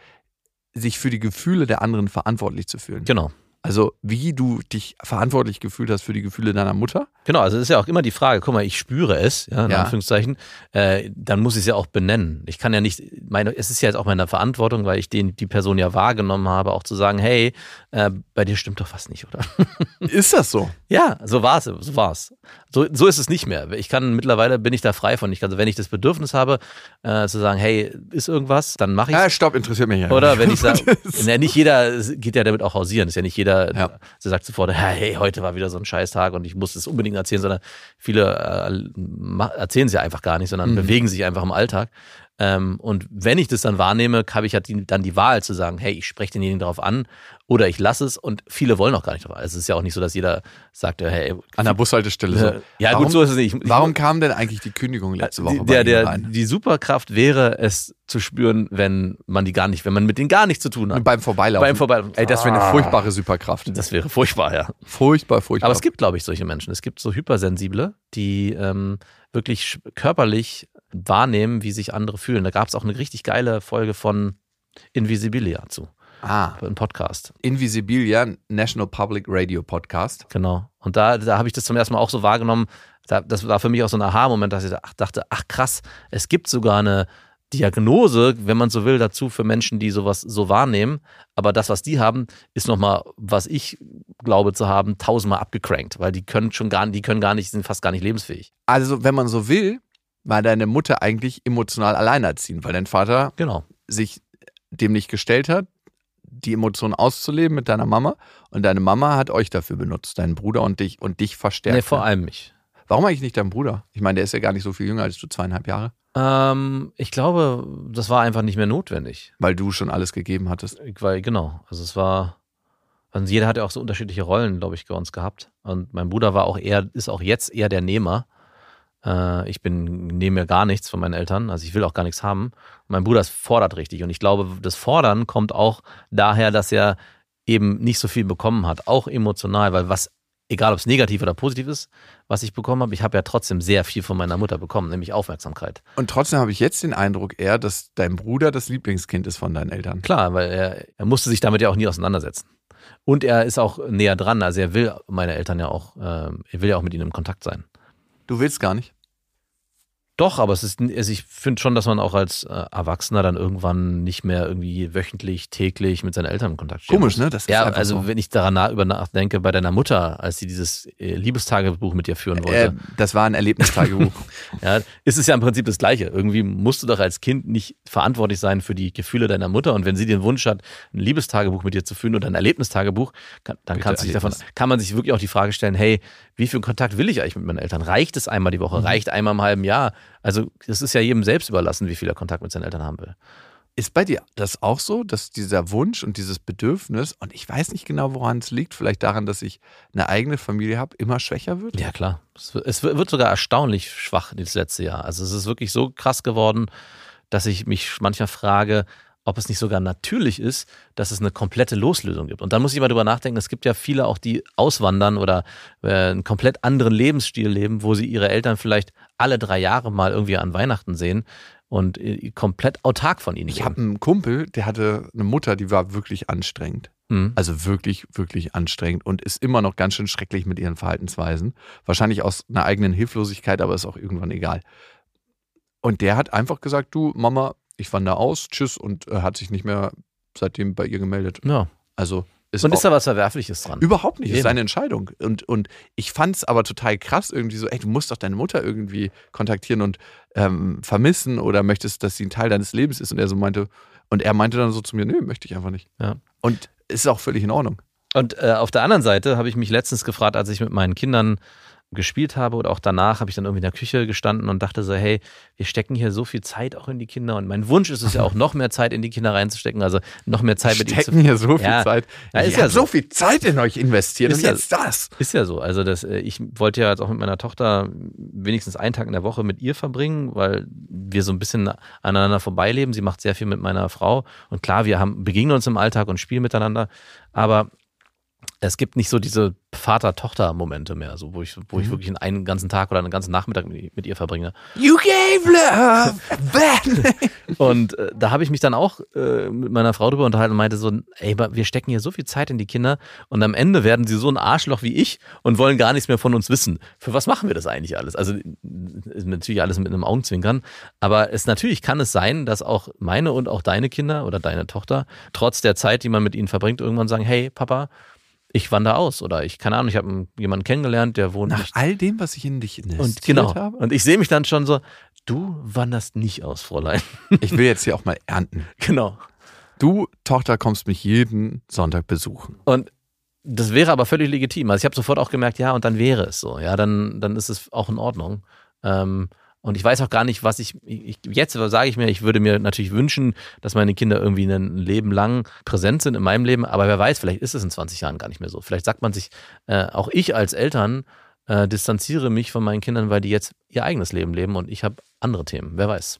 sich für die Gefühle der anderen verantwortlich zu fühlen. Genau. Also wie du dich verantwortlich gefühlt hast für die Gefühle deiner Mutter. Genau, also es ist ja auch immer die Frage, guck mal, ich spüre es, ja, in Ja. Anführungszeichen, äh, dann muss ich es ja auch benennen. Ich kann ja nicht, meine, es ist ja jetzt auch meine Verantwortung, weil ich den, die Person ja wahrgenommen habe, auch zu sagen, hey, äh, bei dir stimmt doch was nicht, oder? Ist das so? Ja, so war es, so war es. So, so ist es nicht mehr. Ich kann mittlerweile bin ich da frei von. Ich kann, also wenn ich das Bedürfnis habe, äh, zu sagen, hey, ist irgendwas, dann mache ich Ah, stopp, interessiert mich ja. Oder wenn ich sage, ja, nicht jeder geht ja damit auch hausieren. Ist ja nicht jeder, Ja. der sagt sofort, hey, heute war wieder so ein Scheißtag und ich muss es unbedingt erzählen, sondern viele äh, erzählen ja einfach gar nicht, sondern Mhm. bewegen sich einfach im Alltag. Ähm, und wenn ich das dann wahrnehme, habe ich halt die, dann die Wahl zu sagen, hey, ich spreche denjenigen darauf an oder ich lasse es und viele wollen auch gar nicht drauf. an. Es ist ja auch nicht so, dass jeder sagt, ja, hey, An der Bushaltestelle. So. äh, ja warum, gut, so ist es nicht. Ich- Warum kam denn eigentlich die Kündigung letzte Woche die, bei der, der, rein? die Superkraft wäre es zu spüren, wenn man die gar nicht, wenn man mit denen gar nichts zu tun hat. Beim Vorbeilaufen. Beim Vorbeilaufen. Ey, das wäre eine furchtbare Superkraft. Das wäre furchtbar, ja. Furchtbar, furchtbar. Aber es gibt, glaube ich, solche Menschen. Es gibt so Hypersensible, die ähm, wirklich körperlich wahrnehmen, wie sich andere fühlen. Da gab es auch eine richtig geile Folge von Invisibilia zu, ah, ein Podcast. Invisibilia, National Public Radio Podcast. Genau. Und da, da habe ich das zum ersten Mal auch so wahrgenommen. Da, das war für mich auch so ein Aha-Moment, dass ich da- ach, dachte, ach krass, es gibt sogar eine, Diagnose, wenn man so will, dazu für Menschen, die sowas so wahrnehmen. Aber das, was die haben, ist nochmal, was ich glaube zu haben, tausendmal abgecrankt, weil die können schon gar, die können gar nicht, sind fast gar nicht lebensfähig. Also, wenn man so will, war deine Mutter eigentlich emotional alleinerziehend, weil dein Vater Genau. sich dem nicht gestellt hat, die Emotionen auszuleben mit deiner Mama. Und deine Mama hat euch dafür benutzt, deinen Bruder und dich und dich verstärkt. Nee, vor allem mich. Warum eigentlich nicht dein Bruder? Ich meine, der ist ja gar nicht so viel jünger als du, zweieinhalb Jahre. Ähm, ich glaube, das war einfach nicht mehr notwendig. Weil du schon alles gegeben hattest. Weil, genau, also es war, also jeder hat ja auch so unterschiedliche Rollen, glaube ich, bei uns gehabt. Und mein Bruder war auch eher, ist auch jetzt eher der Nehmer. Äh, ich bin, nehme mir gar nichts von meinen Eltern, also ich will auch gar nichts haben. Mein Bruder fordert richtig. Und ich glaube, das Fordern kommt auch daher, dass er eben nicht so viel bekommen hat, auch emotional, weil was, egal ob es negativ oder positiv ist, was ich bekommen habe, ich habe ja trotzdem sehr viel von meiner Mutter bekommen, nämlich Aufmerksamkeit. Und trotzdem habe ich jetzt den Eindruck eher, dass dein Bruder das Lieblingskind ist von deinen Eltern. Klar, weil er, er musste sich damit ja auch nie auseinandersetzen. Und er ist auch näher dran. Also er will meine Eltern ja auch, ähm, er will ja auch mit ihnen im Kontakt sein. Du willst gar nicht. Doch, aber es ist, also ich finde schon, dass man auch als äh, Erwachsener dann irgendwann nicht mehr irgendwie wöchentlich, täglich mit seinen Eltern in Kontakt steht. Komisch, ne? Das ist Ja, also so. wenn ich daran nach, über nachdenke, bei deiner Mutter, als sie dieses äh, Liebestagebuch mit dir führen wollte, Äh, das war ein Erlebnistagebuch. ja, ist es ja im Prinzip das Gleiche. Irgendwie musst du doch als Kind nicht verantwortlich sein für die Gefühle deiner Mutter. Und wenn sie den Wunsch hat, ein Liebestagebuch mit dir zu führen oder ein Erlebnistagebuch, kann, dann du dich davon, kann man sich wirklich auch die Frage stellen, hey, wie viel Kontakt will ich eigentlich mit meinen Eltern? Reicht es einmal die Mhm. Woche? Reicht einmal im halben Jahr? Also es ist ja jedem selbst überlassen, wie viel er Kontakt mit seinen Eltern haben will. Ist bei dir das auch so, dass dieser Wunsch und dieses Bedürfnis, und ich weiß nicht genau, woran es liegt, vielleicht daran, dass ich eine eigene Familie habe, immer schwächer wird? Ja, klar. Es wird, sogar erstaunlich schwach das letzte Jahr. Also es ist wirklich so krass geworden, dass ich mich manchmal frage, ob es nicht sogar natürlich ist, dass es eine komplette Loslösung gibt. Und dann muss ich mal drüber nachdenken, es gibt ja viele auch, die auswandern oder äh, einen komplett anderen Lebensstil leben, wo sie ihre Eltern vielleicht alle drei Jahre mal irgendwie an Weihnachten sehen und äh, komplett autark von ihnen Ich habe einen Kumpel, der hatte eine Mutter, die war wirklich anstrengend. Mhm. Also wirklich, wirklich anstrengend und ist immer noch ganz schön schrecklich mit ihren Verhaltensweisen. Wahrscheinlich aus einer eigenen Hilflosigkeit, aber ist auch irgendwann egal. Und der hat einfach gesagt, du Mama, ich wandere aus, tschüss und äh, hat sich nicht mehr seitdem bei ihr gemeldet. Ja. Also ist Und ist da was Verwerfliches dran? überhaupt nicht, ist Eben. seine Entscheidung. Und, und ich fand es aber total krass, irgendwie so, ey, du musst doch deine Mutter irgendwie kontaktieren und ähm, vermissen oder möchtest, dass sie ein Teil deines Lebens ist. Und er so meinte, und er meinte dann so zu mir, nö, möchte ich einfach nicht. Ja. Und ist auch völlig in Ordnung. Und äh, auf der anderen Seite habe ich mich letztens gefragt, als ich mit meinen Kindern gespielt habe oder auch danach habe ich dann irgendwie in der Küche gestanden und dachte so, hey, wir stecken hier so viel Zeit auch in die Kinder und mein Wunsch ist es ja auch noch mehr Zeit in die Kinder reinzustecken, also noch mehr Zeit mit ihnen zu stecken hier so viel Ja. Zeit. Ja, ist ich ja so. so viel Zeit in euch investiert Ist und ja- jetzt das. Ist ja so. Also das, äh, ich wollte ja jetzt auch mit meiner Tochter wenigstens einen Tag in der Woche mit ihr verbringen, weil wir so ein bisschen aneinander vorbeileben. Sie macht sehr viel mit meiner Frau. Und klar, wir haben, begegnen uns im Alltag und spielen miteinander. Aber es gibt nicht so diese Vater-Tochter-Momente mehr, so wo ich, wo ich wirklich einen ganzen Tag oder einen ganzen Nachmittag mit, mit ihr verbringe. You gave love back. Und äh, da habe ich mich dann auch äh, mit meiner Frau drüber unterhalten und meinte so, ey, aber wir stecken hier so viel Zeit in die Kinder und am Ende werden sie so ein Arschloch wie ich und wollen gar nichts mehr von uns wissen. Für was machen wir das eigentlich alles? Also ist natürlich alles mit einem Augenzwinkern, aber es natürlich kann es sein, dass auch meine und auch deine Kinder oder deine Tochter trotz der Zeit, die man mit ihnen verbringt, irgendwann sagen, hey Papa, ich wandere aus oder ich keine Ahnung, ich habe jemanden kennengelernt, der wohnt Nach nicht all dem, was ich in dich investiert und genau. habe. Und ich sehe mich dann schon so, du wanderst nicht aus, Fräulein. Ich will jetzt hier auch mal ernten. genau. Du, Tochter, kommst mich jeden Sonntag besuchen. Und das wäre aber völlig legitim. Also ich habe sofort auch gemerkt, ja, und dann wäre es so. Ja, dann, dann ist es auch in Ordnung. Ähm, und ich weiß auch gar nicht, was ich, ich jetzt sage ich mir, ich würde mir natürlich wünschen, dass meine Kinder irgendwie ein Leben lang präsent sind in meinem Leben. Aber wer weiß, vielleicht ist es in 20 Jahren gar nicht mehr so. Vielleicht sagt man sich, äh, auch ich als Eltern äh, distanziere mich von meinen Kindern, weil die jetzt ihr eigenes Leben leben und ich habe andere Themen. Wer weiß.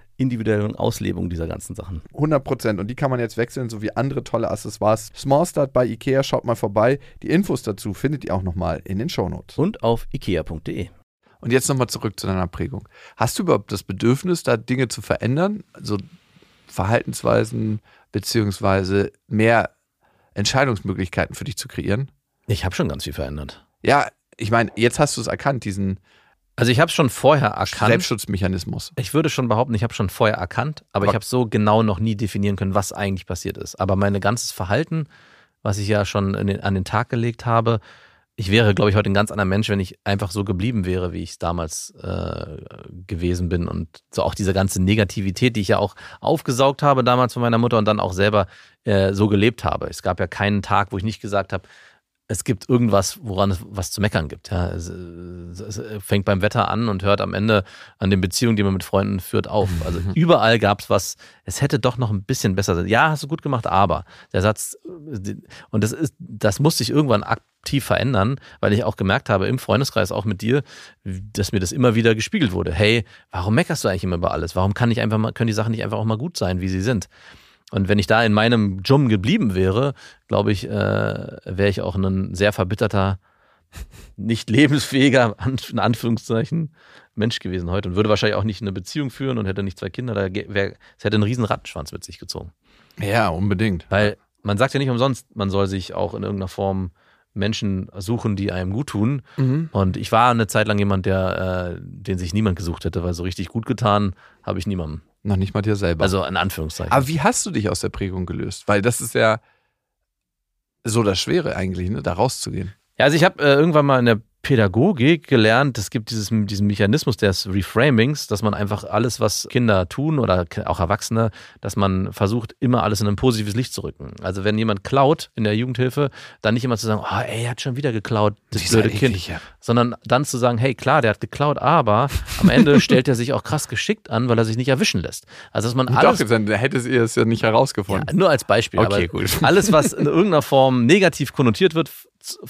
individuellen Auslebung dieser ganzen Sachen. 100 Prozent. Und die kann man jetzt wechseln, sowie andere tolle Accessoires. Small Start bei Ikea, schaut mal vorbei. Die Infos dazu findet ihr auch nochmal in den Shownotes. Und auf ikea.de. Und jetzt nochmal zurück zu deiner Prägung. Hast du überhaupt das Bedürfnis, da Dinge zu verändern? Also Verhaltensweisen beziehungsweise mehr Entscheidungsmöglichkeiten für dich zu kreieren? Ich habe schon ganz viel verändert. Ja, ich meine, jetzt hast du es erkannt, diesen Also ich habe es schon vorher erkannt. Selbstschutzmechanismus. Ich würde schon behaupten, ich habe schon vorher erkannt, aber, Aber- ich habe so genau noch nie definieren können, was eigentlich passiert ist. Aber mein ganzes Verhalten, was ich ja schon den, an den Tag gelegt habe, ich wäre, glaube ich, heute ein ganz anderer Mensch, wenn ich einfach so geblieben wäre, wie ich es damals äh, gewesen bin. Und so auch diese ganze Negativität, die ich ja auch aufgesaugt habe damals von meiner Mutter und dann auch selber äh, so gelebt habe. Es gab ja keinen Tag, wo ich nicht gesagt habe, es gibt irgendwas, woran es was zu meckern gibt. Ja, es, es fängt beim Wetter an und hört am Ende an den Beziehungen, die man mit Freunden führt, auf. Also überall gab es was, es hätte doch noch ein bisschen besser sein. Ja, hast du gut gemacht, aber der Satz, und das ist, das musste ich irgendwann aktiv verändern, weil ich auch gemerkt habe, im Freundeskreis, auch mit dir, dass mir das immer wieder gespiegelt wurde. Hey, warum meckerst du eigentlich immer über alles? Warum kann ich einfach mal, können die Sachen nicht einfach auch mal gut sein, wie sie sind? Und wenn ich da in meinem Jum geblieben wäre, glaube ich, äh, wäre ich auch ein sehr verbitterter, nicht lebensfähiger, in Anführungszeichen, Mensch gewesen heute und würde wahrscheinlich auch nicht eine Beziehung führen und hätte nicht zwei Kinder. Da wär, es hätte einen riesen Rattenschwanz mit sich gezogen. Ja, unbedingt. Weil man sagt ja nicht umsonst, man soll sich auch in irgendeiner Form Menschen suchen, die einem gut tun. Mhm. Und ich war eine Zeit lang jemand, der, äh, den sich niemand gesucht hätte, weil so richtig gut getan habe ich niemandem. Noch nicht mal dir selber. Also in Anführungszeichen. Aber wie hast du dich aus der Prägung gelöst? Weil das ist ja so das Schwere eigentlich, ne? da rauszugehen. Ja, also ich habe äh, irgendwann mal in der Pädagogik gelernt, es gibt dieses, diesen Mechanismus des Reframings, dass man einfach alles, was Kinder tun oder auch Erwachsene, dass man versucht, immer alles in ein positives Licht zu rücken. Also wenn jemand klaut in der Jugendhilfe, dann nicht immer zu sagen, oh, ey, er hat schon wieder geklaut, das Dieser blöde Kind. eklige. Sondern dann zu sagen, hey, klar, der hat geklaut, aber am Ende stellt er sich auch krass geschickt an, weil er sich nicht erwischen lässt. Also dass man alles Doch, dann hättet ihr es ja nicht herausgefunden. ja, nur als Beispiel. Okay, aber gut. Alles, was in irgendeiner Form negativ konnotiert wird,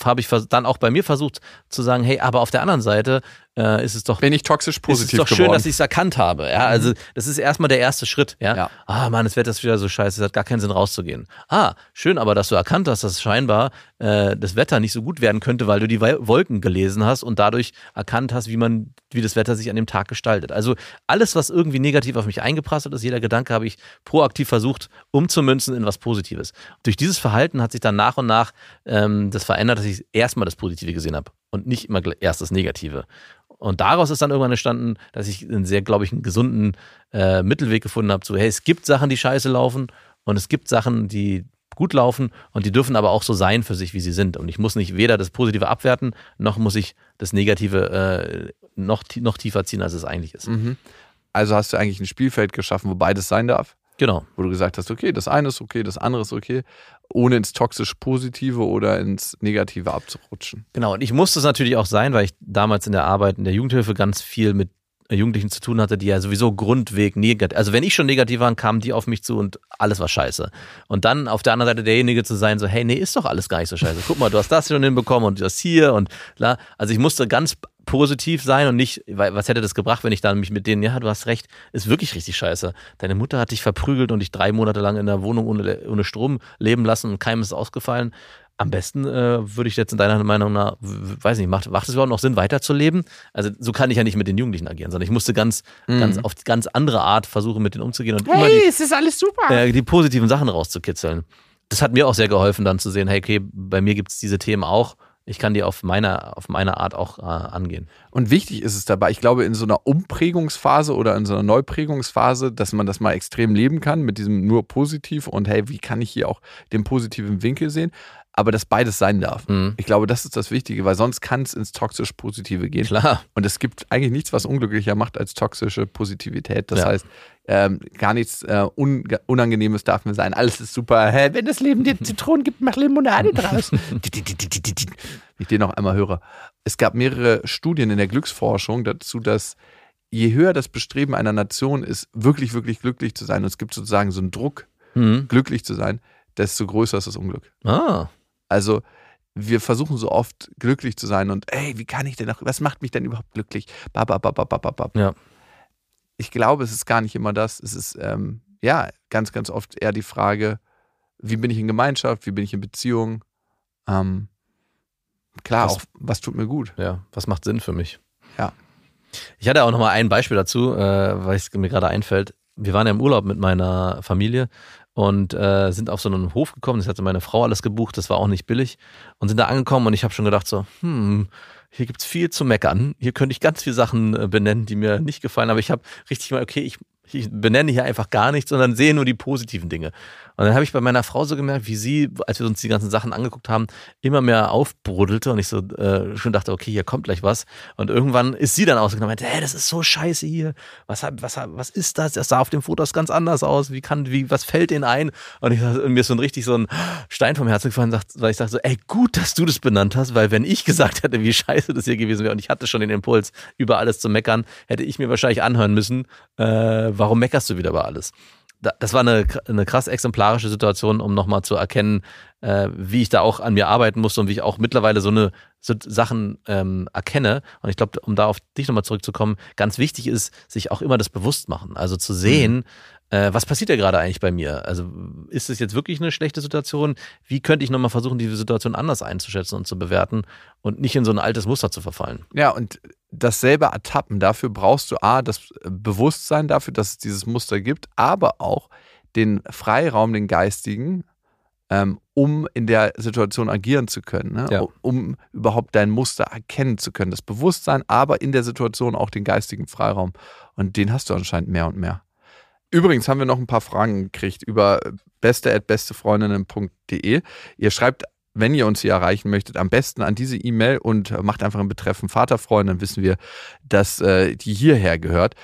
habe ich dann auch bei mir versucht zu sagen, hey, aber auf der anderen Seite äh, ist es doch Bin ich toxisch ist es positiv doch schön, geworden. dass ich es erkannt habe. Ja, also das ist erstmal der erste Schritt. Ja, Ja. ah Mann, das Wetter ist wieder so scheiße, es hat gar keinen Sinn rauszugehen. Ah, schön, aber dass du erkannt hast, dass scheinbar äh, das Wetter nicht so gut werden könnte, weil du die Wol- Wolken gelesen hast und dadurch erkannt hast, wie man, wie das Wetter sich an dem Tag gestaltet. Also alles, was irgendwie negativ auf mich eingeprasselt ist, jeder Gedanke habe ich proaktiv versucht umzumünzen in was Positives. Durch dieses Verhalten hat sich dann nach und nach ähm, das verändert, dass ich erstmal das Positive gesehen habe und nicht immer erst das Negative. Und daraus ist dann irgendwann entstanden, dass ich einen sehr, glaube ich, einen gesunden äh, Mittelweg gefunden habe. So, hey, es gibt Sachen, die scheiße laufen und es gibt Sachen, die gut laufen und die dürfen aber auch so sein für sich, wie sie sind. Und ich muss nicht weder das Positive abwerten, noch muss ich das Negative äh, noch, noch tiefer ziehen, als es eigentlich ist. Mhm. Also hast du eigentlich ein Spielfeld geschaffen, wo beides sein darf? Genau. Wo du gesagt hast, okay, das eine ist okay, das andere ist okay, ohne ins toxisch Positive oder ins Negative abzurutschen. Genau, und ich musste es natürlich auch sein, weil ich damals in der Arbeit in der Jugendhilfe ganz viel mit Jugendlichen zu tun hatte, die ja sowieso grundweg negativ, also wenn ich schon negativ war, kamen die auf mich zu und alles war scheiße. Und dann auf der anderen Seite derjenige zu sein, so, hey, nee, ist doch alles gar nicht so scheiße. Guck mal, du hast das schon hinbekommen und das hier und bla. Also ich musste ganz positiv sein und nicht, weil was hätte das gebracht, wenn ich dann mich mit denen, ja, du hast recht, ist wirklich richtig scheiße. Deine Mutter hat dich verprügelt und dich drei Monate lang in der Wohnung ohne, ohne Strom leben lassen und keinem ist ausgefallen. Am besten äh, würde ich jetzt in deiner Meinung nach, weiß nicht, macht, macht es überhaupt noch Sinn, weiterzuleben? Also so kann ich ja nicht mit den Jugendlichen agieren, sondern ich musste ganz, ganz auf ganz andere Art versuchen, mit denen umzugehen und immer die, es ist alles super. äh, die positiven Sachen rauszukitzeln. Das hat mir auch sehr geholfen, dann zu sehen, hey, okay, bei mir gibt es diese Themen auch. Ich kann die auf meiner, auf meine Art auch äh, angehen. Und wichtig ist es dabei, ich glaube, in so einer Umprägungsphase oder in so einer Neuprägungsphase, dass man das mal extrem leben kann mit diesem nur positiv und hey, wie kann ich hier auch den positiven Winkel sehen? Aber dass beides sein darf. Mhm. Ich glaube, das ist das Wichtige, weil sonst kann es ins toxisch-positive gehen. Klar. Und es gibt eigentlich nichts, was unglücklicher macht als toxische Positivität. Das Ja. heißt, ähm, gar nichts äh, un Unangenehmes darf mir sein. Alles ist super. Hä, wenn das Leben dir Zitronen gibt, mach Limonade draus. Ich den noch einmal höre. Es gab mehrere Studien in der Glücksforschung dazu, dass je höher das Bestreben einer Nation ist, wirklich, wirklich glücklich zu sein, und es gibt sozusagen so einen Druck, Mhm. glücklich zu sein, desto größer ist das Unglück. Ah, Also wir versuchen so oft glücklich zu sein und ey, wie kann ich denn noch, was macht mich denn überhaupt glücklich? Ba, ba, ba, ba, ba, ba, ba. Ja. Ich glaube, es ist gar nicht immer das. Es ist ähm, ja ganz, ganz oft eher die Frage, wie bin ich in Gemeinschaft, wie bin ich in Beziehung? Ähm, klar, Was- auch was tut mir gut. ja, was macht Sinn für mich? Ja. Ich hatte auch noch mal ein Beispiel dazu, äh, weil es mir gerade einfällt. Wir waren ja im Urlaub mit meiner Familie und äh, sind auf so einen Hof gekommen. Das hatte meine Frau alles gebucht, das war auch nicht billig. Und sind da angekommen und ich habe schon gedacht so, hm, hier gibt's viel zu meckern. Hier könnte ich ganz viele Sachen äh, benennen, die mir nicht gefallen. Aber ich habe richtig mal, okay, ich, ich benenne hier einfach gar nichts, sondern sehe nur die positiven Dinge. Und dann habe ich bei meiner Frau so gemerkt, wie sie, als wir uns die ganzen Sachen angeguckt haben, immer mehr aufbruddelte und ich so äh, schon dachte, okay, hier kommt gleich was. Und irgendwann ist sie dann ausgenommen und meinte, hey, das ist so scheiße hier. Was, was, was ist das? Das sah auf dem Fotos ganz anders aus. Wie kann, wie, was fällt ihnen ein? Und, ich, und mir ist so ein richtig so ein Stein vom Herzen gefallen, weil ich dachte so, ey, gut, dass du das benannt hast, weil wenn ich gesagt hätte, wie scheiße das hier gewesen wäre und ich hatte schon den Impuls, über alles zu meckern, hätte ich mir wahrscheinlich anhören müssen, äh, warum meckerst du wieder über alles? Da- Das war eine, eine krass exemplarische Situation, um nochmal zu erkennen, äh, wie ich da auch an mir arbeiten musste und wie ich auch mittlerweile so eine so Sachen ähm, erkenne. Und ich glaube, um da auf dich nochmal zurückzukommen, ganz wichtig ist, sich auch immer das bewusst machen. Also zu sehen, äh, was passiert da gerade eigentlich bei mir? Also ist es jetzt wirklich eine schlechte Situation? Wie könnte ich nochmal versuchen, diese Situation anders einzuschätzen und zu bewerten und nicht in so ein altes Muster zu verfallen? Ja, und dasselbe Ertappen, dafür brauchst du A, das Bewusstsein dafür, dass es dieses Muster gibt, aber auch den Freiraum, den geistigen, ähm, um in der Situation agieren zu können, ne? Ja. um überhaupt dein Muster erkennen zu können. Das Bewusstsein, aber in der Situation auch den geistigen Freiraum. Und den hast du anscheinend mehr und mehr. Übrigens haben wir noch ein paar Fragen gekriegt über beste.bestefreundinnen.de. Ihr schreibt, wenn ihr uns hier erreichen möchtet, am besten an diese E-Mail und macht einfach einen Betreffen Vaterfreund, dann wissen wir, dass äh, die hierher gehört.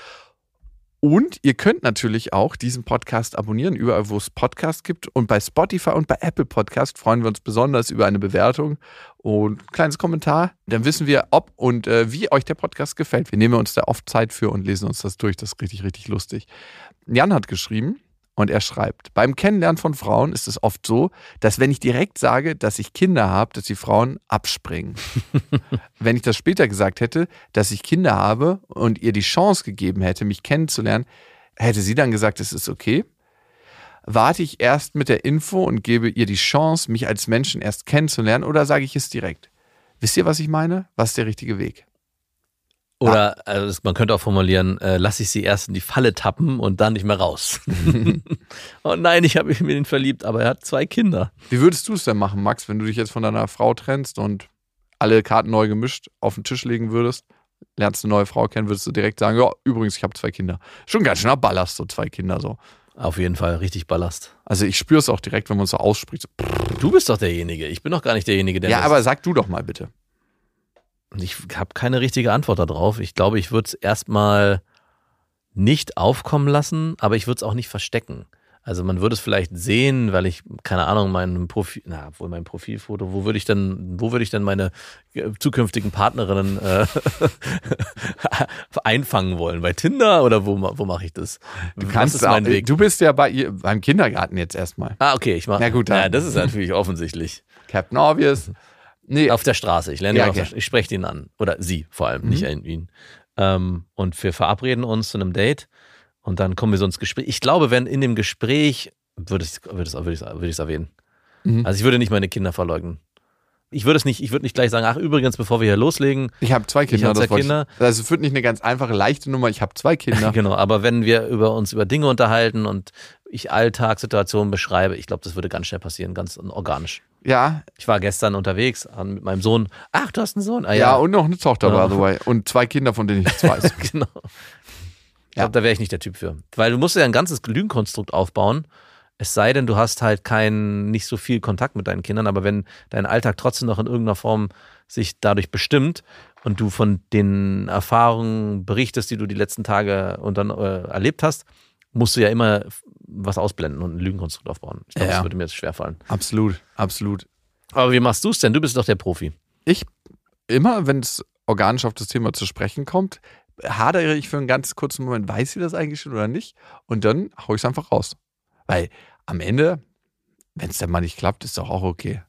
Und ihr könnt natürlich auch diesen Podcast abonnieren, überall, wo es Podcasts gibt. Und bei Spotify und bei Apple Podcast freuen wir uns besonders über eine Bewertung und ein kleines Kommentar. Dann wissen wir, ob und äh, wie euch der Podcast gefällt. Wir nehmen uns da oft Zeit für und lesen uns das durch. Das ist richtig, richtig lustig. Jan hat geschrieben und er schreibt, beim Kennenlernen von Frauen ist es oft so, dass wenn ich direkt sage, dass ich Kinder habe, dass die Frauen abspringen. wenn ich das später gesagt hätte, dass ich Kinder habe und ihr die Chance gegeben hätte, mich kennenzulernen, hätte sie dann gesagt, es ist okay. Warte ich erst mit der Info und gebe ihr die Chance, mich als Menschen erst kennenzulernen oder sage ich es direkt? Wisst ihr, was ich meine? Was ist der richtige Weg? Oder also es- man könnte auch formulieren, äh, lass ich sie erst in die Falle tappen und dann nicht mehr raus. oh nein, ich habe mich in ihn verliebt, aber er hat zwei Kinder. Wie würdest du es denn machen, Max, wenn du dich jetzt von deiner Frau trennst und alle Karten neu gemischt auf den Tisch legen würdest? Lernst eine neue Frau kennen, würdest du direkt sagen, ja, übrigens, ich habe zwei Kinder. Schon ganz schön Ballast, so zwei Kinder so. Auf jeden Fall richtig Ballast. Also ich spüre es auch direkt, wenn man es so ausspricht. So, Du bist doch derjenige. Ich bin doch gar nicht derjenige, der. ja, aber sag du doch mal bitte. Ich habe keine richtige Antwort darauf. Ich glaube, ich würde es erstmal nicht aufkommen lassen, aber ich würde es auch nicht verstecken. Also man würde es vielleicht sehen, weil ich, keine Ahnung, mein Profil, na, wohl mein Profilfoto, wo würde ich denn, wo würde ich denn meine äh, zukünftigen Partnerinnen äh, einfangen wollen? Bei Tinder oder wo, wo mache ich das? Du kannst auch, Weg? Du bist ja bei beim Kindergarten jetzt erstmal. ah, okay, ich mache. Na gut, dann. ja, das ist natürlich offensichtlich. Captain Obvious. Nee, Auf der Straße. Ich lerne Ja, ihn auf der okay. Straße. Ich spreche ihn an. Oder sie vor allem, Mhm. nicht ihn. Ähm, und wir verabreden uns zu einem Date und dann kommen wir so ins Gespräch. Ich glaube, wenn in dem Gespräch, würde ich es würde ich, würde ich, würde ich erwähnen. Mhm. Also ich würde nicht meine Kinder verleugnen. Ich würde es nicht, ich würde nicht gleich sagen, ach übrigens, bevor wir hier loslegen, ich habe zwei Kinder. hab zwei das wollte Kinder. Ich, also es wird nicht eine ganz einfache, leichte Nummer. Ich habe zwei Kinder. genau, aber wenn wir über uns über Dinge unterhalten und ich Alltagssituationen beschreibe, ich glaube, das würde ganz schnell passieren, ganz organisch. Ja, Ich war gestern unterwegs mit meinem Sohn. Ach, du hast einen Sohn? Ah, ja, und noch eine Tochter, Ja. by the way. Und zwei Kinder, von denen ich nichts weiß. genau. Ich glaube, da wäre ich nicht der Typ für. Weil du musst ja ein ganzes Lügenkonstrukt aufbauen. Es sei denn, du hast halt keinen, nicht so viel Kontakt mit deinen Kindern, aber wenn dein Alltag trotzdem noch in irgendeiner Form sich dadurch bestimmt und du von den Erfahrungen berichtest, die du die letzten Tage und dann äh, erlebt hast, musst du ja immer was ausblenden und ein Lügenkonstrukt aufbauen. Ich glaube, Ja. das würde mir jetzt schwerfallen. absolut, absolut. Aber wie machst du es denn? Du bist doch der Profi. Ich, immer wenn es organisch auf das Thema zu sprechen kommt, hadere ich für einen ganz kurzen Moment, weiß sie das eigentlich schon oder nicht? Und dann hau ich es einfach raus. Weil am Ende, wenn es dann mal nicht klappt, ist doch auch okay.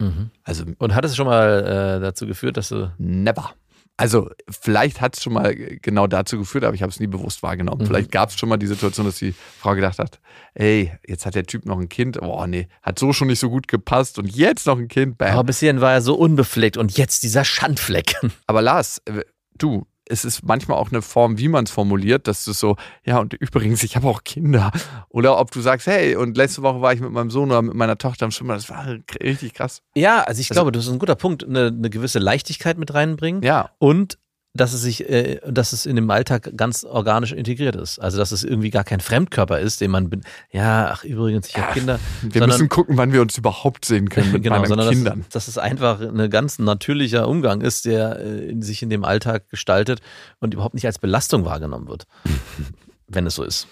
Also Und hat es schon mal äh, dazu geführt, dass du. never. Also vielleicht hat es schon mal genau dazu geführt, aber ich habe es nie bewusst wahrgenommen. Mhm. Vielleicht gab es schon mal die Situation, dass die Frau gedacht hat, ey, jetzt hat der Typ noch ein Kind, oh nee, hat so schon nicht so gut gepasst und jetzt noch ein Kind, bam. Aber bis hierhin war er so unbefleckt und jetzt dieser Schandfleck. Aber Lars, äh, du, es ist manchmal auch eine Form, wie man es formuliert, dass du so, ja, und übrigens, ich habe auch Kinder. Oder ob du sagst, hey, und letzte Woche war ich mit meinem Sohn oder mit meiner Tochter am Schwimmen, das war richtig krass. Ja, also ich Also- glaube, das ist ein guter Punkt, eine, eine gewisse Leichtigkeit mit reinbringen Ja, und dass es sich, äh, dass es in dem Alltag ganz organisch integriert ist. Also dass es irgendwie gar kein Fremdkörper ist, den man, ja, ach übrigens, ich habe Kinder. wir sondern- müssen gucken, wann wir uns überhaupt sehen können mit genau, meinen sondern Kindern. Dass, dass es einfach ein ganz natürlicher Umgang ist, der äh, in, sich in dem Alltag gestaltet und überhaupt nicht als Belastung wahrgenommen wird, wenn es so ist.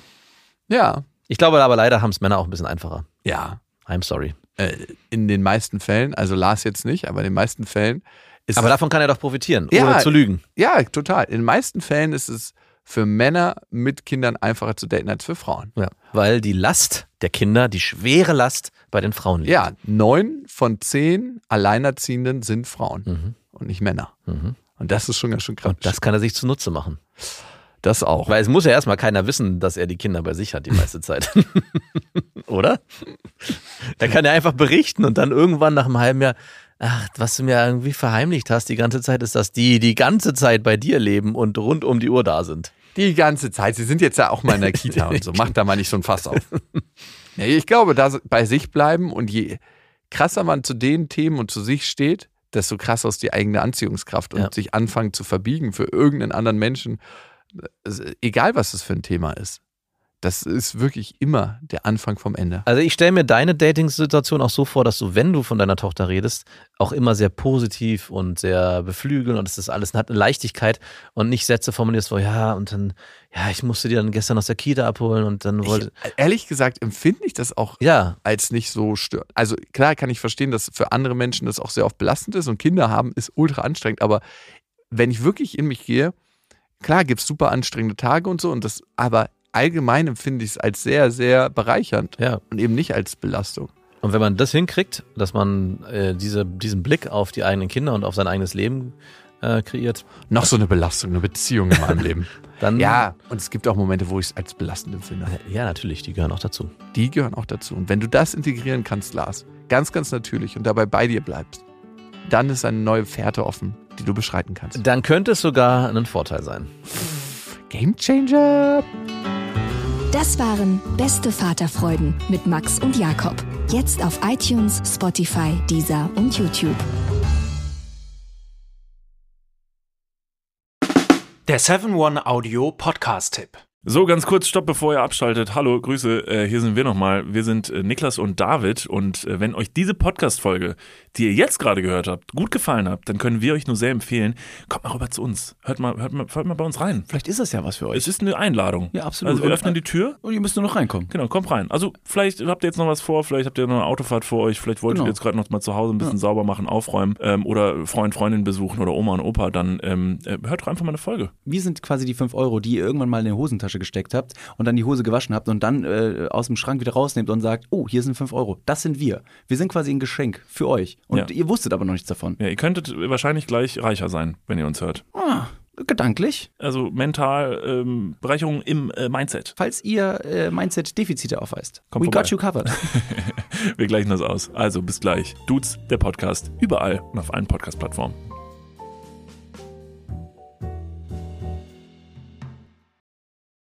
Ja, Ich glaube aber leider haben es Männer auch ein bisschen einfacher. ja. I'm sorry. Äh, In den meisten Fällen, also Lars jetzt nicht, aber in den meisten Fällen ist Aber davon kann er doch profitieren, Ja. ohne zu lügen. ja, total. In den meisten Fällen ist es für Männer mit Kindern einfacher zu daten als für Frauen. Ja, weil die Last der Kinder, die schwere Last bei den Frauen liegt. Ja, neun von zehn Alleinerziehenden sind Frauen Mhm. und nicht Männer. Mhm. Und das ist schon ganz schön krass. Und das kann er sich zunutze machen. das auch. Weil es muss ja erstmal keiner wissen, dass er die Kinder bei sich hat die meiste Zeit. Oder? Er kann ja einfach berichten und dann irgendwann nach einem halben Jahr, ach, was du mir irgendwie verheimlicht hast die ganze Zeit, ist, dass die die ganze Zeit bei dir leben und rund um die Uhr da sind. Die ganze Zeit. Sie sind jetzt ja auch mal in der Kita und so. Macht da mal nicht so ein Fass auf. Nee, ich glaube, da bei sich bleiben und je krasser man zu den Themen und zu sich steht, desto krasser ist die eigene Anziehungskraft und Ja. sich anfangen zu verbiegen für irgendeinen anderen Menschen. Es- Egal, was das für ein Thema ist. Das ist wirklich immer der Anfang vom Ende. Also ich stelle mir deine Dating-Situation auch so vor, dass du, wenn du von deiner Tochter redest, auch immer sehr positiv und sehr beflügeln und es ist alles hat eine Leichtigkeit und nicht Sätze formulierst, wo ja und dann ja ich musste die dann gestern aus der Kita abholen und dann wollte Ich, ehrlich gesagt empfinde ich das auch ja als nicht so stört. Also klar kann ich verstehen, dass für andere Menschen das auch sehr oft belastend ist und Kinder haben ist ultra anstrengend, aber wenn ich wirklich in mich gehe, klar gibt es super anstrengende Tage und so und das, aber allgemein empfinde ich es als sehr, sehr bereichernd ja und eben nicht als Belastung. Und wenn man das hinkriegt, dass man äh, diese, diesen Blick auf die eigenen Kinder und auf sein eigenes Leben äh, kreiert, Noch so eine Belastung, eine Beziehung in meinem Leben. dann Ja, und es gibt auch Momente, wo ich es als belastend empfinde. ja natürlich, die gehören auch dazu. Die gehören auch dazu. Und wenn du das integrieren kannst, Lars, ganz, ganz natürlich und dabei bei dir bleibst, dann ist eine neue Fährte offen, die du beschreiten kannst. Dann könnte es sogar ein Vorteil sein. Game Changer! Das waren Beste Vaterfreuden mit Max und Jakob. Jetzt auf iTunes, Spotify, Deezer und YouTube. Der 7-One-Audio-Podcast-Tipp. So, ganz kurz, stopp, bevor ihr abschaltet. Hallo, Grüße, äh, hier sind wir nochmal. Wir sind äh, Niklas und David und äh, wenn euch diese Podcast-Folge, die ihr jetzt gerade gehört habt, gut gefallen hat, dann können wir euch nur sehr empfehlen, kommt mal rüber zu uns. Hört mal, hört mal, hört mal bei uns rein. Vielleicht ist das ja was für euch. Es ist eine Einladung. Ja, absolut. Also wir öffnen die Tür. Und ihr müsst nur noch reinkommen. Genau, kommt rein. Also vielleicht habt ihr jetzt noch was vor, vielleicht habt ihr noch eine Autofahrt vor euch, vielleicht wollt Genau. ihr jetzt gerade noch mal zu Hause ein bisschen sauber machen, aufräumen ähm, oder Freund, Freundin besuchen oder Oma und Opa, dann ähm, äh, hört doch einfach mal eine Folge. Wir sind quasi die 5 Euro, die ihr irgendwann mal in die Hosentasche gesteckt habt und dann die Hose gewaschen habt und dann äh, aus dem Schrank wieder rausnehmt und sagt, oh, hier sind 5 Euro. Das sind wir. Wir sind quasi ein Geschenk für euch. Und Ja. ihr wusstet aber noch nichts davon. Ja, ihr könntet wahrscheinlich gleich reicher sein, wenn ihr uns hört. Ah, gedanklich. Also mental ähm, Bereicherung im äh, Mindset. Falls ihr äh, Mindset-Defizite aufweist. Kommt We vorbei. got you covered. Wir gleichen das aus. Also bis gleich. Dudes, der Podcast, überall und auf allen Podcast-Plattformen.